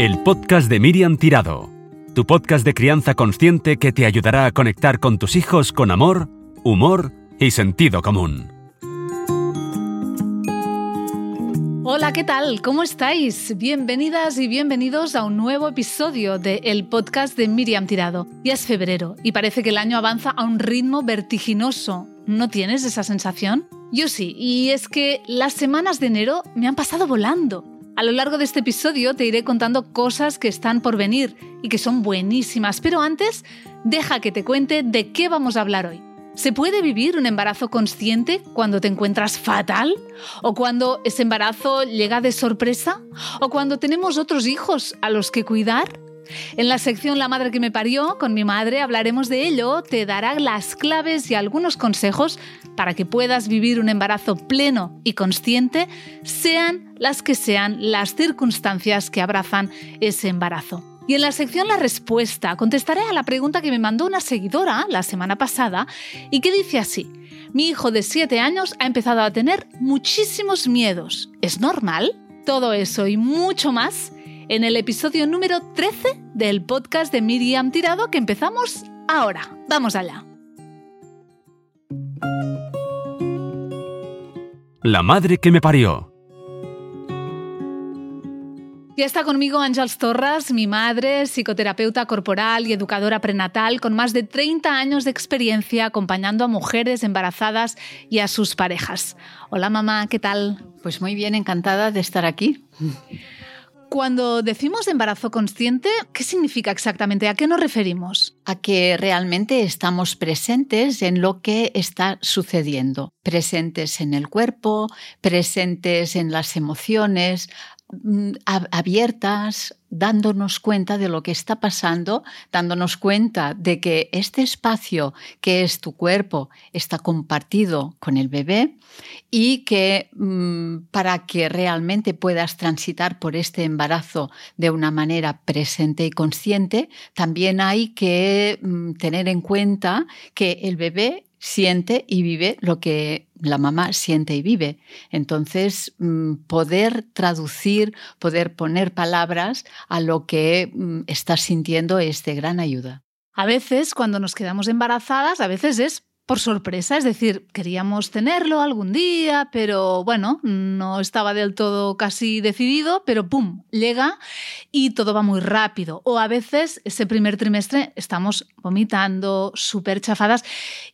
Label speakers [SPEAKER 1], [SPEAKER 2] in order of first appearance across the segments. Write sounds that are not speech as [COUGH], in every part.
[SPEAKER 1] El podcast de Miriam Tirado, tu podcast de crianza consciente que te ayudará a conectar con tus hijos con amor, humor y sentido común.
[SPEAKER 2] Hola, ¿qué tal? ¿Cómo estáis? Bienvenidas y bienvenidos a un nuevo episodio de El podcast de Miriam Tirado. Ya es febrero y parece que el año avanza a un ritmo vertiginoso. ¿No tienes esa sensación? Yo sí, y es que las semanas de enero me han pasado volando. A lo largo de este episodio te iré contando cosas que están por venir y que son buenísimas, pero antes deja que te cuente de qué vamos a hablar hoy. ¿Se puede vivir un embarazo consciente cuando te encuentras fatal? ¿O cuando ese embarazo llega de sorpresa? ¿O cuando tenemos otros hijos a los que cuidar? En la sección La madre que me parió, con mi madre hablaremos de ello, te dará las claves y algunos consejos para que puedas vivir un embarazo pleno y consciente, sean las que sean las circunstancias que abrazan ese embarazo. Y en la sección La Respuesta contestaré a la pregunta que me mandó una seguidora la semana pasada y que dice así. Mi hijo de 7 años ha empezado a tener muchísimos miedos. ¿Es normal? Todo eso y mucho más en el episodio número 13 del podcast de Miriam Tirado que empezamos ahora. Vamos allá.
[SPEAKER 1] La madre que me parió.
[SPEAKER 2] Ya está conmigo Ángels Torres, mi madre, psicoterapeuta corporal y educadora prenatal, con más de 30 años de experiencia acompañando a mujeres embarazadas y a sus parejas. Hola mamá, ¿qué tal?
[SPEAKER 3] Pues muy bien, encantada de estar aquí.
[SPEAKER 2] Cuando decimos embarazo consciente, ¿qué significa exactamente? ¿A qué nos referimos?
[SPEAKER 3] A que realmente estamos presentes en lo que está sucediendo, presentes en el cuerpo, presentes en las emociones, Mm, abiertas, dándonos cuenta de lo que está pasando, dándonos cuenta de que este espacio que es tu cuerpo está compartido con el bebé y que mm, para que realmente puedas transitar por este embarazo de una manera presente y consciente, también hay que mm, tener en cuenta que el bebé siente y vive lo que la mamá siente y vive. Entonces, mm, poder traducir, poder poner palabras a lo que mm, estás sintiendo es de gran ayuda.
[SPEAKER 2] A veces, cuando nos quedamos embarazadas, a veces es por sorpresa, es decir, queríamos tenerlo algún día, pero bueno, no estaba del todo casi decidido, pero ¡pum! llega y todo va muy rápido. O a veces ese primer trimestre estamos vomitando, súper chafadas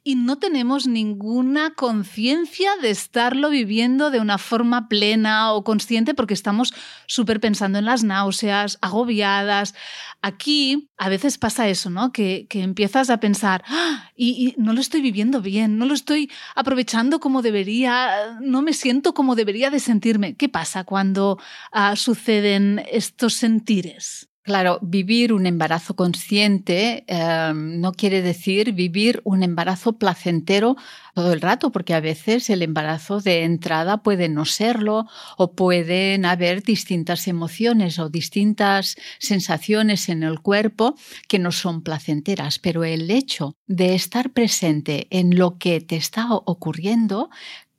[SPEAKER 2] y no tenemos ninguna conciencia de estarlo viviendo de una forma plena o consciente porque estamos súper pensando en las náuseas, agobiadas. Aquí a veces pasa eso, ¿no? Que, empiezas a pensar, ¡Ah! y no lo estoy viviendo bien, no lo estoy aprovechando como debería, no me siento como debería de sentirme. ¿Qué pasa cuando ah, suceden estos sentires?
[SPEAKER 3] Claro, vivir un embarazo consciente em, no quiere decir vivir un embarazo placentero todo el rato, porque a veces el embarazo de entrada puede no serlo o pueden haber distintas emociones o distintas sensaciones en el cuerpo que no son placenteras, pero el hecho de estar presente en lo que te está ocurriendo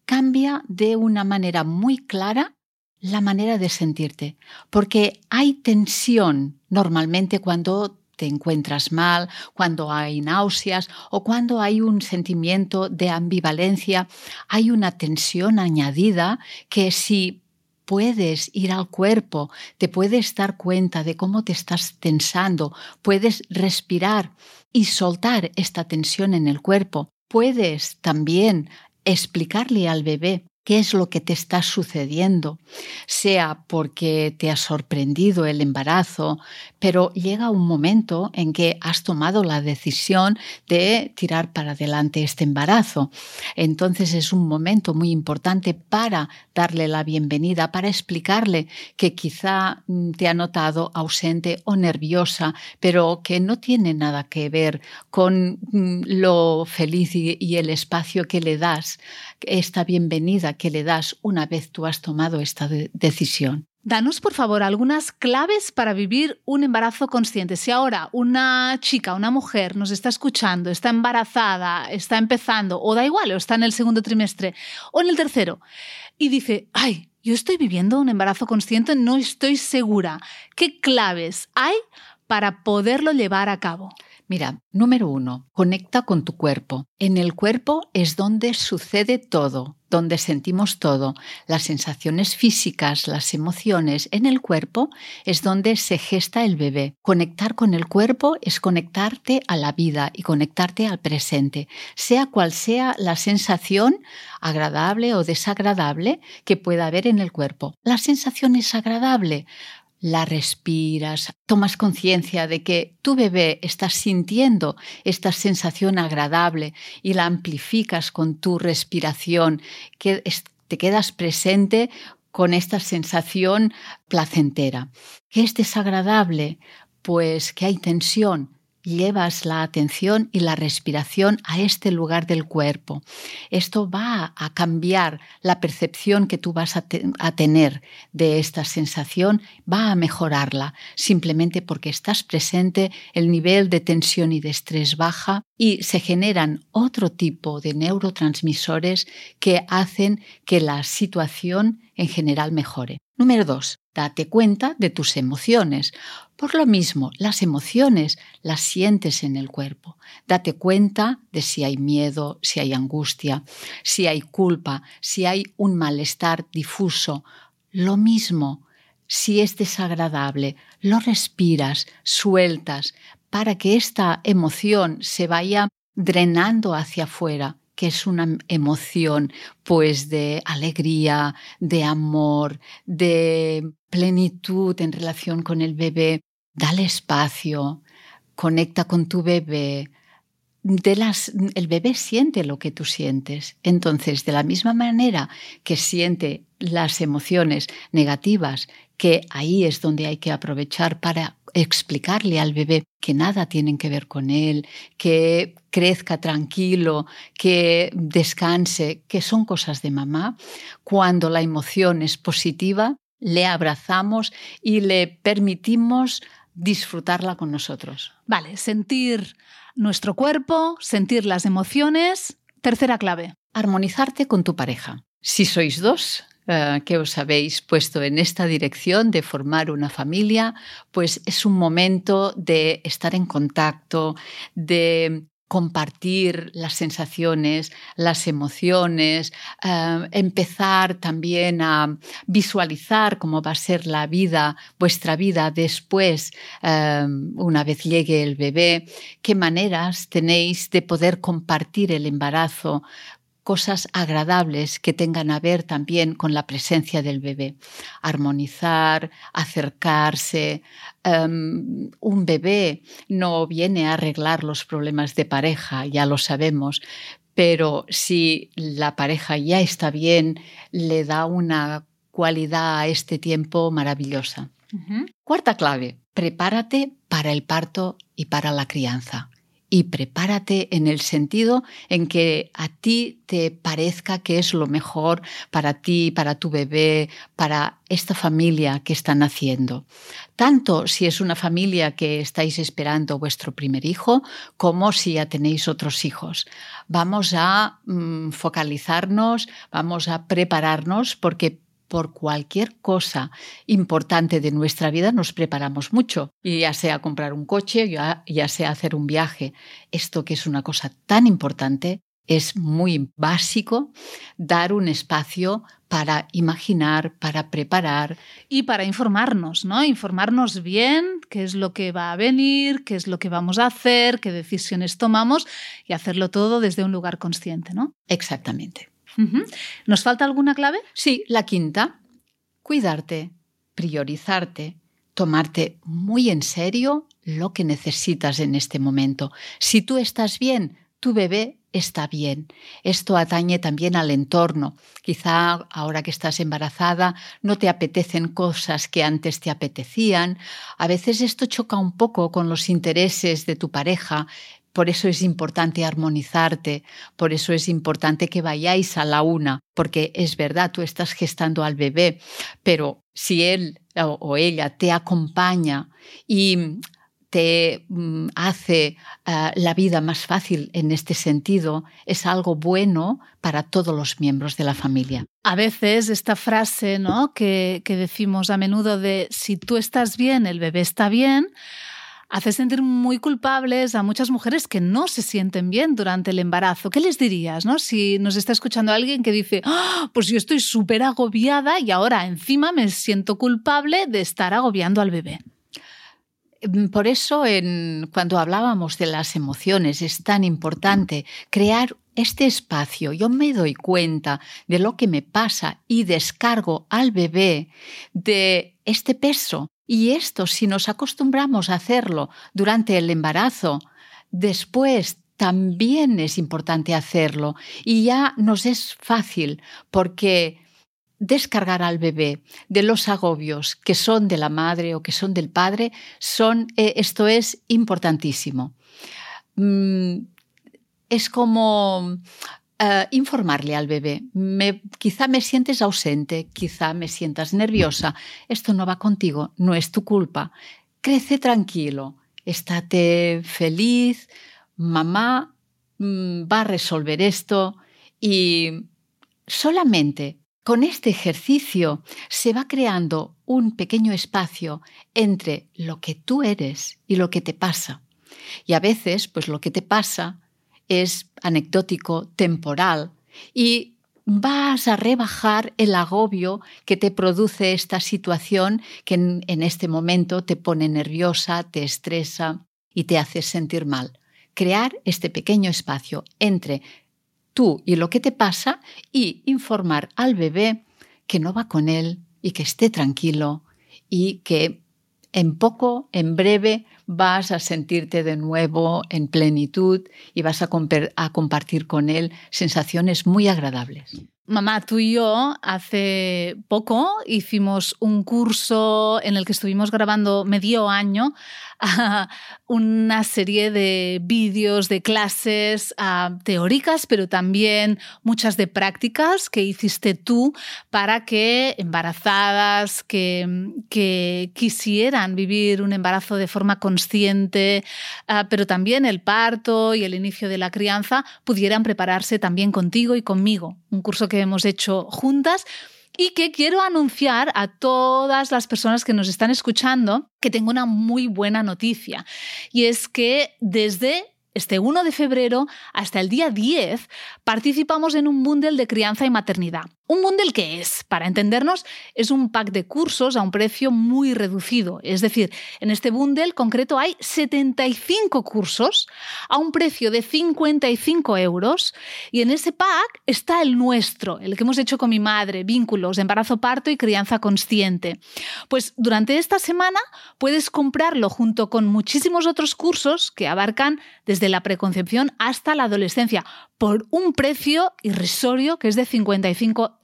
[SPEAKER 3] cambia de una manera muy clara la manera de sentirte, porque hay tensión normalmente cuando te encuentras mal, cuando hay náuseas o cuando hay un sentimiento de ambivalencia, hay una tensión añadida que si puedes ir al cuerpo, te puedes dar cuenta de cómo te estás tensando, puedes respirar y soltar esta tensión en el cuerpo, puedes también explicarle al bebé qué es lo que te está sucediendo, sea porque te ha sorprendido el embarazo, pero llega un momento en que has tomado la decisión de tirar para adelante este embarazo. Entonces es un momento muy importante para darle la bienvenida, para explicarle que quizá mm, te ha notado ausente o nerviosa, pero que no tiene nada que ver con mm, lo feliz y el espacio que le das, esta bienvenida que le das una vez tú has tomado esta decisión.
[SPEAKER 2] Danos, por favor, algunas claves para vivir un embarazo consciente. Si ahora una chica, una mujer nos está escuchando, está embarazada, está empezando, o da igual, o está en el segundo trimestre, o en el tercero, y dice, ay, yo estoy viviendo un embarazo consciente, no estoy segura. ¿Qué claves hay para poderlo llevar a cabo?
[SPEAKER 3] Mira, número uno, conecta con tu cuerpo. En el cuerpo es donde sucede todo, donde sentimos todo. Las sensaciones físicas, las emociones en el cuerpo es donde se gesta el bebé. Conectar con el cuerpo es conectarte a la vida y conectarte al presente, sea cual sea la sensación agradable o desagradable que pueda haber en el cuerpo. La sensación es agradable la respiras, tomas conciencia de que tu bebé está sintiendo esta sensación agradable y la amplificas con tu respiración, que te quedas presente con esta sensación placentera. ¿Qué es desagradable? Pues que hay tensión, llevas la atención y la respiración a este lugar del cuerpo. Esto va a cambiar la percepción que tú vas a, tener de esta sensación, va a mejorarla, simplemente porque estás presente, el nivel de tensión y de estrés baja y se generan otro tipo de neurotransmisores que hacen que la situación en general mejore. Número dos, date cuenta de tus emociones. Por lo mismo, las emociones las sientes en el cuerpo. Date cuenta de si hay miedo, si hay angustia, si hay culpa, si hay un malestar difuso. Lo mismo, si es desagradable, lo respiras, sueltas, para que esta emoción se vaya drenando hacia afuera que es una emoción pues de alegría, de amor, de plenitud en relación con el bebé. Dale espacio, conecta con tu bebé. El bebé siente lo que tú sientes. Entonces, de la misma manera que siente las emociones negativas, que ahí es donde hay que aprovechar para explicarle al bebé que nada tienen que ver con él, que crezca tranquilo, que descanse, que son cosas de mamá. Cuando la emoción es positiva, le abrazamos y le permitimos disfrutarla con nosotros.
[SPEAKER 2] Vale, sentir nuestro cuerpo, sentir las emociones. Tercera clave.
[SPEAKER 3] Armonizarte con tu pareja. Si sois dos, eh, que os habéis puesto en esta dirección de formar una familia, pues es un momento de estar en contacto, de compartir las sensaciones, las emociones, eh, empezar también a visualizar cómo va a ser la vida, vuestra vida después, eh, una vez llegue el bebé, qué maneras tenéis de poder compartir el embarazo cosas agradables que tengan a ver también con la presencia del bebé. Armonizar, acercarse. Em, un bebé no viene a arreglar los problemas de pareja, ya lo sabemos, pero si la pareja ya está bien, le da una cualidad a este tiempo maravillosa. Cuarta clave, prepárate para el parto y para la crianza y prepárate en el sentido en que a ti te parezca que es lo mejor para ti, para tu bebé, para esta familia que están haciendo. Tanto si es una familia que estáis esperando vuestro primer hijo, como si ya tenéis otros hijos. Vamos a mm, focalizarnos, vamos a prepararnos porque por cualquier cosa importante de nuestra vida nos preparamos mucho, ya sea comprar un coche, ya, ya sea hacer un viaje. Esto que es una cosa tan importante, es muy básico dar un espacio para imaginar, para preparar.
[SPEAKER 2] Y para informarnos, ¿no? Informarnos bien qué es lo que va a venir, qué es lo que vamos a hacer, qué decisiones tomamos y hacerlo todo desde un lugar consciente, ¿no?
[SPEAKER 3] Exactamente.
[SPEAKER 2] ¿Nos falta alguna clave?
[SPEAKER 3] Sí, la quinta, cuidarte, priorizarte, tomarte muy en serio lo que necesitas en este momento. Si tú estás bien, tu bebé está bien. Esto atañe también al entorno. Quizá ahora que estás embarazada no te apetecen cosas que antes te apetecían. A veces esto choca un poco con los intereses de tu pareja por eso es importante armonizarte, por eso es importante que vayáis a la una, porque es verdad, tú estás gestando al bebé, pero si él o ella te acompaña y te mm, hace ah, la vida más fácil en este sentido, es algo bueno para todos los miembros de la familia.
[SPEAKER 2] A veces esta frase ¿no? que, que decimos a menudo de si tú estás bien, el bebé está bien, hace sentir muy culpables a muchas mujeres que no se sienten bien durante el embarazo. ¿Qué les dirías, no? Si nos está escuchando alguien que dice, ¡Ah! pues yo estoy súper agobiada y ahora encima me siento culpable de estar agobiando al bebé.
[SPEAKER 3] Mm, por eso, cuando hablábamos de las emociones, es tan importante crear este espacio. Yo me doy cuenta de lo que me pasa y descargo al bebé de este peso y esto, si nos acostumbramos a hacerlo durante el embarazo, después también es importante hacerlo y ya nos es fácil porque descargar al bebé de los agobios que son de la madre o que son del padre, son, eh, esto es importantísimo. Mm, es como eh, informarle al bebé. quizá me sientes ausente, quizá me sientas nerviosa. Esto no va contigo, no es tu culpa. Crece tranquilo, estate feliz. Mamá mm, va a resolver esto y solamente con este ejercicio se va creando un pequeño espacio entre lo que tú eres y lo que te pasa. Y a veces, pues lo que te pasa es anecdótico, temporal, y vas a rebajar el agobio que te produce esta situación que en, este momento te pone nerviosa, te estresa y te hace sentir mal. Crear este pequeño espacio entre tú y lo que te pasa y informar al bebé que no va con él y que esté tranquilo y que en poco, en breve, vas a sentirte de nuevo en plenitud y vas a, a compartir con él sensaciones muy agradables.
[SPEAKER 2] Mamá, tú y yo hace poco hicimos un curso en el que estuvimos grabando medio año una serie de vídeos, de clases teóricas, pero también muchas de prácticas que hiciste tú para que embarazadas que, que quisieran vivir un embarazo de forma consciente, ah, pero también el parto y el inicio de la crianza pudieran prepararse también contigo y conmigo. Un curso que hemos hecho juntas y que quiero anunciar a todas las personas que nos están escuchando que tengo una muy buena noticia. Y es que desde este 1 de febrero hasta el día 10 participamos en un bundle de crianza y maternidad. ¿Un bundle qué es? Para entendernos, es un pack de cursos a un precio muy reducido. Es decir, en este bundle concreto hay 75 cursos a un precio de 55 euros y en ese pack está el nuestro, el que hemos hecho con mi madre, vínculos, embarazo, parto y crianza consciente. Pues durante esta semana puedes comprarlo junto con muchísimos otros cursos que abarcan desde la preconcepción hasta la adolescencia por un precio irrisorio que es de 55 euros.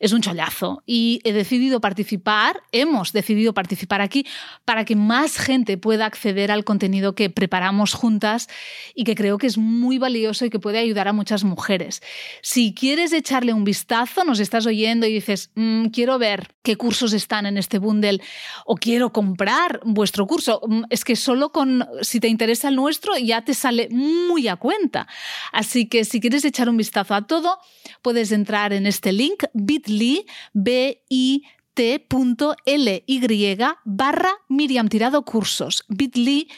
[SPEAKER 2] Es un chollazo y he decidido participar, hemos decidido participar aquí para que más gente pueda acceder al contenido que preparamos juntas y que creo que es muy valioso y que puede ayudar a muchas mujeres. Si quieres echarle un vistazo, nos estás oyendo y dices, mm, quiero ver qué cursos están en este bundle o quiero comprar vuestro curso, mm, es que solo con, si te interesa el nuestro, ya te sale muy a cuenta. Así que si quieres echar un vistazo a todo, puedes entrar en este link bit.ly, bit.ly barra Miriam Tirado Cursos, bit.ly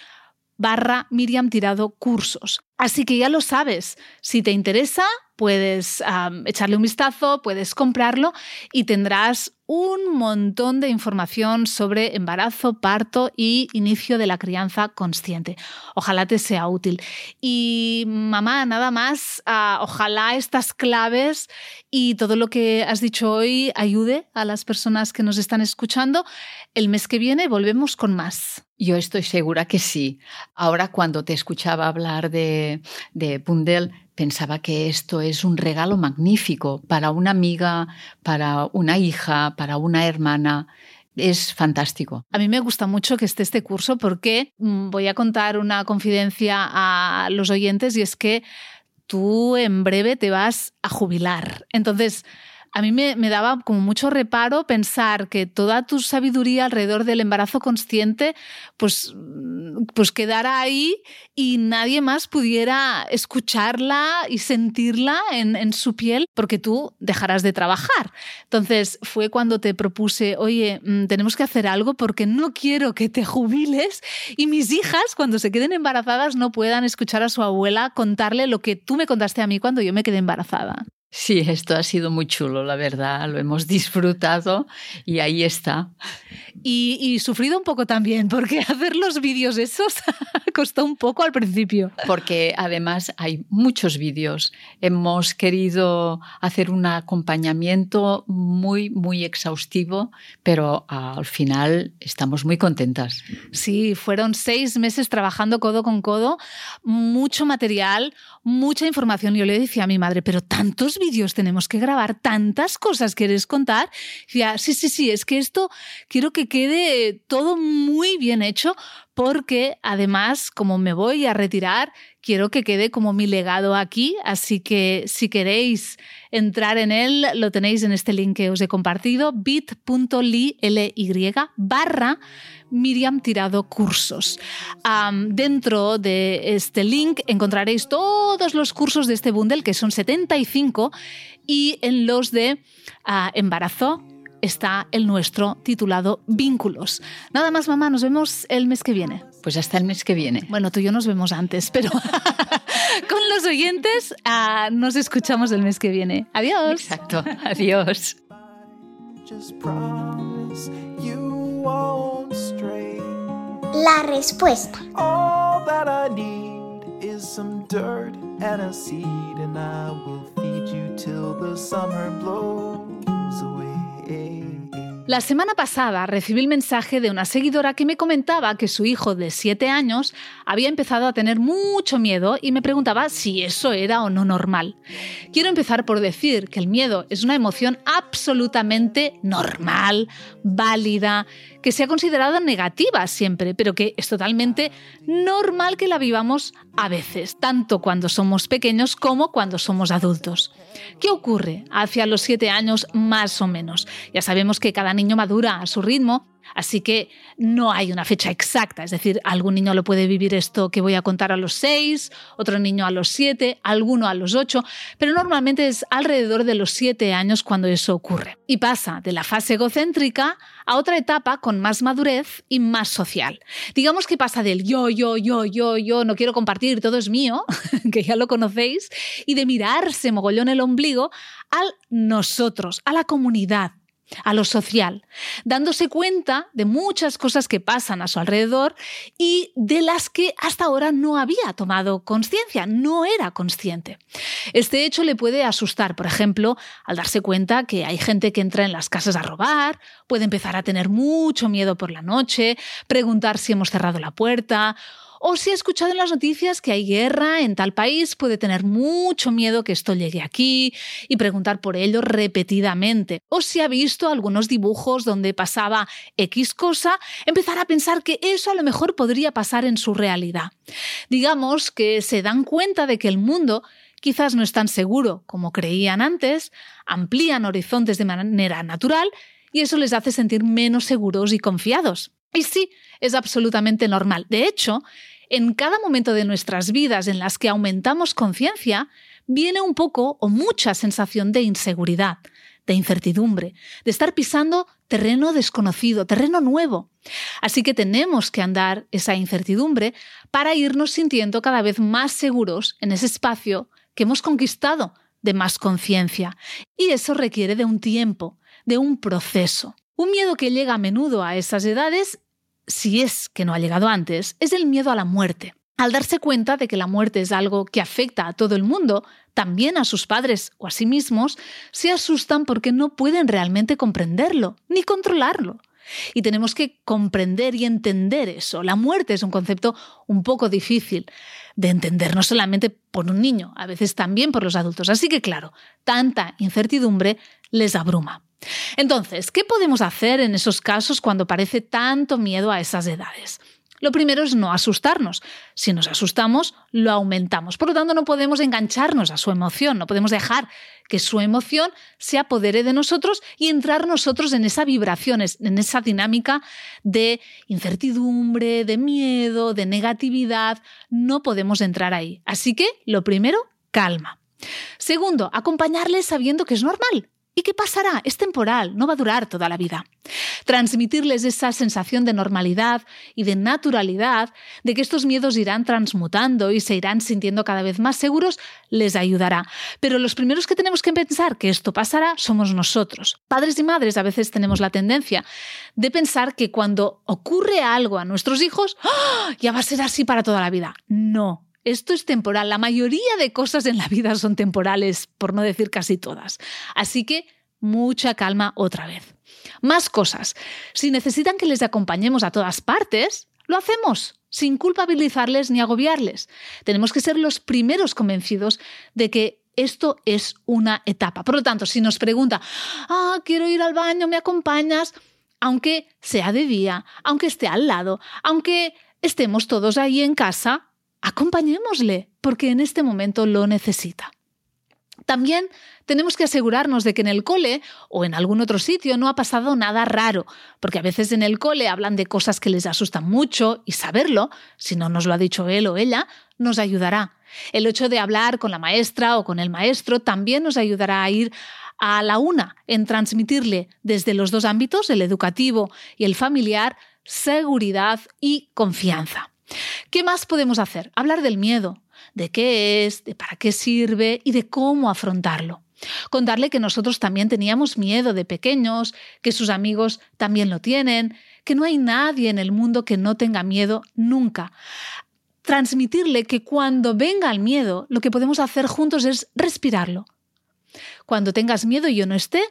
[SPEAKER 2] barra Miriam Tirado Cursos. Así que ya lo sabes, si te interesa, puedes echarle un vistazo, puedes comprarlo y tendrás un montón de información sobre embarazo, parto y inicio de la crianza consciente. Ojalá te sea útil. Y mamá, nada más, ah, ojalá estas claves y todo lo que has dicho hoy ayude a las personas que nos están escuchando. El mes que viene volvemos con más.
[SPEAKER 3] Yo estoy segura que sí. Ahora cuando te escuchaba hablar de, de Bundel, pensaba que esto es un regalo magnífico para una amiga, para una hija, para una hermana. Es fantástico.
[SPEAKER 2] A mí me gusta mucho que esté este curso porque mm, voy a contar una confidencia a los oyentes y es que tú en breve te vas a jubilar. Entonces, a mí me, daba como mucho reparo pensar que toda tu sabiduría alrededor del embarazo consciente pues, pues quedara ahí y nadie más pudiera escucharla y sentirla en, en su piel porque tú dejarás de trabajar. Entonces fue cuando te propuse, oye, mm, tenemos que hacer algo porque no quiero que te jubiles y mis hijas cuando se queden embarazadas no puedan escuchar a su abuela contarle lo que tú me contaste a mí cuando yo me quedé embarazada.
[SPEAKER 3] Sí, esto ha sido muy chulo, la verdad, lo hemos disfrutado y ahí está.
[SPEAKER 2] Y, sufrido un poco también, porque [LAUGHS] hacer los vídeos esos [LAUGHS] costó un poco al principio.
[SPEAKER 3] Porque además hay muchos vídeos. Hemos querido hacer un acompañamiento muy, muy exhaustivo, pero al final estamos muy contentas.
[SPEAKER 2] Sí, fueron seis meses trabajando codo con codo, mucho material, mucha información. Yo le decía a mi madre, pero tantos vídeos tenemos que grabar, tantas cosas quieres contar. Decía, sí, sí, sí, es que esto quiero que quede todo muy bien hecho porque además, como me voy a retirar, quiero que quede como mi legado aquí. Así que si queréis entrar en él, lo tenéis en este link que os he compartido, bit.ly barra Miriam Tirado Cursos. dentro de este link encontraréis todos los cursos de este bundle, que son 75, y en los de ah, embarazo está el nuestro titulado Vínculos. Nada más, mamá, nos vemos el mes que viene.
[SPEAKER 3] Pues hasta el mes que viene.
[SPEAKER 2] Bueno, tú y yo nos vemos antes, pero [LAUGHS] con los oyentes ah, nos escuchamos el mes que viene. Adiós.
[SPEAKER 3] Exacto, adiós.
[SPEAKER 4] La respuesta.
[SPEAKER 5] All that I need is some dirt and a seed, and I will feed you till the summer blows away.
[SPEAKER 2] La semana pasada recibí el mensaje de una seguidora que me comentaba que su hijo de 7 años había empezado a tener mucho miedo y me preguntaba si eso era o no normal. Quiero empezar por decir que el miedo es una emoción absolutamente normal, válida, que se ha considerado negativa siempre, pero que es totalmente normal que la vivamos a veces, tanto cuando somos pequeños como cuando somos adultos. ¿Qué ocurre hacia los siete años más o menos? Ya sabemos que cada niño madura a su ritmo Así que no hay una fecha exacta, es decir, algún niño lo puede vivir esto que voy a contar a los seis, otro niño a los siete, alguno a los ocho, pero normalmente es alrededor de los siete años cuando eso ocurre. Y pasa de la fase egocéntrica a otra etapa con más madurez y más social. Digamos que pasa del yo, yo, yo, yo, yo, no quiero compartir, todo es mío, [LAUGHS] que ya lo conocéis, y de mirarse mogollón el ombligo al nosotros, a la comunidad, a lo social, dándose cuenta de muchas cosas que pasan a su alrededor y de las que hasta ahora no había tomado conciencia, no era consciente. Este hecho le puede asustar, por ejemplo, al darse cuenta que hay gente que entra en las casas a robar, puede empezar a tener mucho miedo por la noche, preguntar si hemos cerrado la puerta o si ha escuchado en las noticias que hay guerra en tal país, puede tener mucho miedo que esto llegue aquí y preguntar por ello repetidamente. O si ha visto algunos dibujos donde pasaba X cosa, empezar a pensar que eso a lo mejor podría pasar en su realidad. Digamos que se dan cuenta de que el mundo quizás no es tan seguro como creían antes, amplían horizontes de manera natural y eso les hace sentir menos seguros y confiados. Y sí, es absolutamente normal. De hecho, en cada momento de nuestras vidas en las que aumentamos conciencia, viene un poco o mucha sensación de inseguridad, de incertidumbre, de estar pisando terreno desconocido, terreno nuevo. Así que tenemos que andar esa incertidumbre para irnos sintiendo cada vez más seguros en ese espacio que hemos conquistado de más conciencia. Y eso requiere de un tiempo, de un proceso. Un miedo que llega a menudo a esas edades si es que no ha llegado antes, es el miedo a la muerte. Al darse cuenta de que la muerte es algo que afecta a todo el mundo, también a sus padres o a sí mismos, se asustan porque no pueden realmente comprenderlo ni controlarlo. Y tenemos que comprender y entender eso. La muerte es un concepto un poco difícil de entender, no solamente por un niño, a veces también por los adultos. Así que, claro, tanta incertidumbre les abruma. Entonces, ¿qué podemos hacer en esos casos cuando parece tanto miedo a esas edades? Lo primero es no asustarnos. Si nos asustamos, lo aumentamos. Por lo tanto, no podemos engancharnos a su emoción, no podemos dejar que su emoción se apodere de nosotros y entrar nosotros en esa vibración, en esa dinámica de incertidumbre, de miedo, de negatividad. No podemos entrar ahí. Así que, lo primero, calma. Segundo, acompañarle sabiendo que es normal, ¿Y qué pasará? Es temporal, no va a durar toda la vida. Transmitirles esa sensación de normalidad y de naturalidad, de que estos miedos irán transmutando y se irán sintiendo cada vez más seguros, les ayudará. Pero los primeros que tenemos que pensar que esto pasará somos nosotros. Padres y madres a veces tenemos la tendencia de pensar que cuando ocurre algo a nuestros hijos, ¡ah! ya va a ser así para toda la vida. No, esto es temporal. La mayoría de cosas en la vida son temporales, por no decir casi todas. Así que mucha calma otra vez. Más cosas. Si necesitan que les acompañemos a todas partes, lo hacemos, sin culpabilizarles ni agobiarles. Tenemos que ser los primeros convencidos de que esto es una etapa. Por lo tanto, si nos pregunta, ah, quiero ir al baño, ¿me acompañas? Aunque sea de día, aunque esté al lado, aunque estemos todos ahí en casa, acompañémosle, porque en este momento lo necesita. También tenemos que asegurarnos de que en el cole o en algún otro sitio no ha pasado nada raro, porque a veces en el cole hablan de cosas que les asustan mucho y saberlo, si no nos lo ha dicho él o ella, nos ayudará. El hecho de hablar con la maestra o con el maestro también nos ayudará a ir a la una en transmitirle desde los dos ámbitos, el educativo y el familiar, seguridad y confianza. ¿Qué más podemos hacer? Hablar del miedo, de qué es, de para qué sirve y de cómo afrontarlo. Contarle que nosotros también teníamos miedo de pequeños, que sus amigos también lo tienen, que no hay nadie en el mundo que no tenga miedo nunca. Transmitirle que cuando venga el miedo, lo que podemos hacer juntos es respirarlo. Cuando tengas miedo y yo no esté,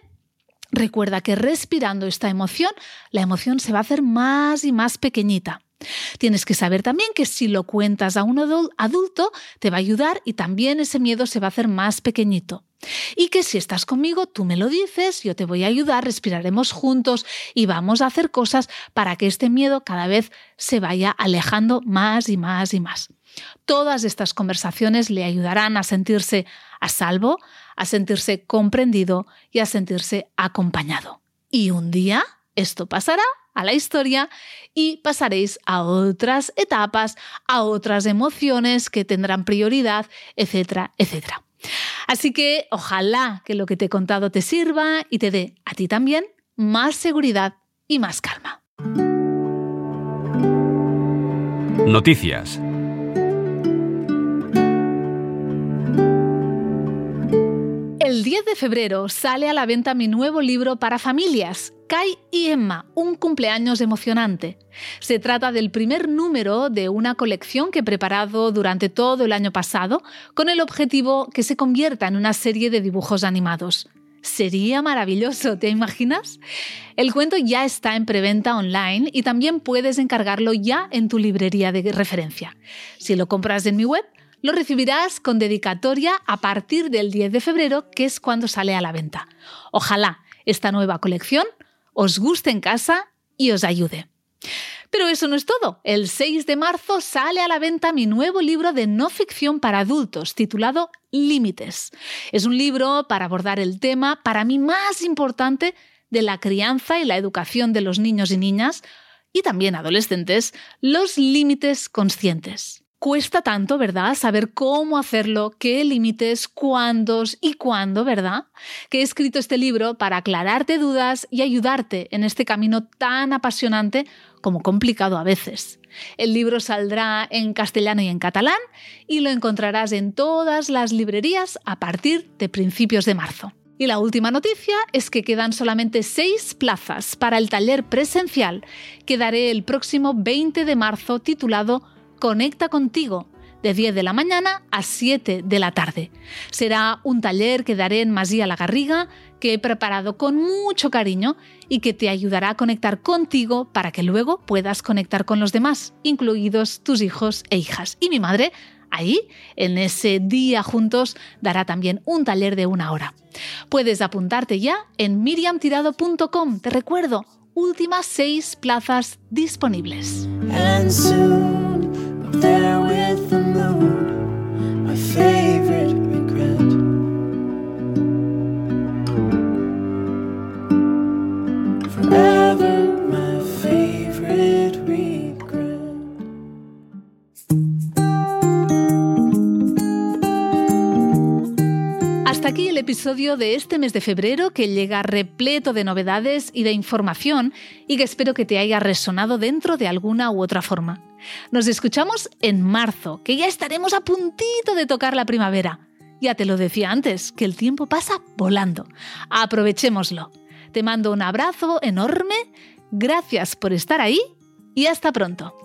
[SPEAKER 2] recuerda que respirando esta emoción, la emoción se va a hacer más y más pequeñita. Tienes que saber también que si lo cuentas a un adulto, te va a ayudar y también ese miedo se va a hacer más pequeñito. Y que si estás conmigo, tú me lo dices, yo te voy a ayudar, respiraremos juntos y vamos a hacer cosas para que este miedo cada vez se vaya alejando más y más y más. Todas estas conversaciones le ayudarán a sentirse a salvo, a sentirse comprendido y a sentirse acompañado. Y un día esto pasará a la historia y pasaréis a otras etapas, a otras emociones que tendrán prioridad, etcétera, etcétera. Así que ojalá que lo que te he contado te sirva y te dé a ti también más seguridad y más calma.
[SPEAKER 1] Noticias.
[SPEAKER 2] El 10 de febrero sale a la venta mi nuevo libro para familias, Kai y Emma, un cumpleaños emocionante. Se trata del primer número de una colección que he preparado durante todo el año pasado con el objetivo que se convierta en una serie de dibujos animados. Sería maravilloso, ¿te imaginas? El cuento ya está en preventa online y también puedes encargarlo ya en tu librería de referencia. Si lo compras en mi web, lo recibirás con dedicatoria a partir del 10 de febrero, que es cuando sale a la venta. Ojalá esta nueva colección os guste en casa y os ayude. Pero eso no es todo. El 6 de marzo sale a la venta mi nuevo libro de no ficción para adultos, titulado Límites. Es un libro para abordar el tema, para mí más importante, de la crianza y la educación de los niños y niñas, y también adolescentes, los límites conscientes cuesta tanto, ¿verdad? Saber cómo hacerlo, qué límites, cuándos y cuándo, ¿verdad? Que he escrito este libro para aclararte dudas y ayudarte en este camino tan apasionante como complicado a veces. El libro saldrá en castellano y en catalán y lo encontrarás en todas las librerías a partir de principios de marzo. Y la última noticia es que quedan solamente seis plazas para el taller presencial que daré el próximo 20 de marzo titulado Conecta contigo de 10 de la mañana a 7 de la tarde. Será un taller que daré en Masía La Garriga, que he preparado con mucho cariño y que te ayudará a conectar contigo para que luego puedas conectar con los demás, incluidos tus hijos e hijas. Y mi madre, ahí, en ese día juntos, dará también un taller de una hora. Puedes apuntarte ya en miriamtirado.com. Te recuerdo, últimas seis plazas disponibles. Hasta aquí el episodio de este mes de febrero que llega repleto de novedades y de información y que espero que te haya resonado dentro de alguna u otra forma. Nos escuchamos en marzo, que ya estaremos a puntito de tocar la primavera. Ya te lo decía antes, que el tiempo pasa volando. Aprovechémoslo. Te mando un abrazo enorme, gracias por estar ahí y hasta pronto.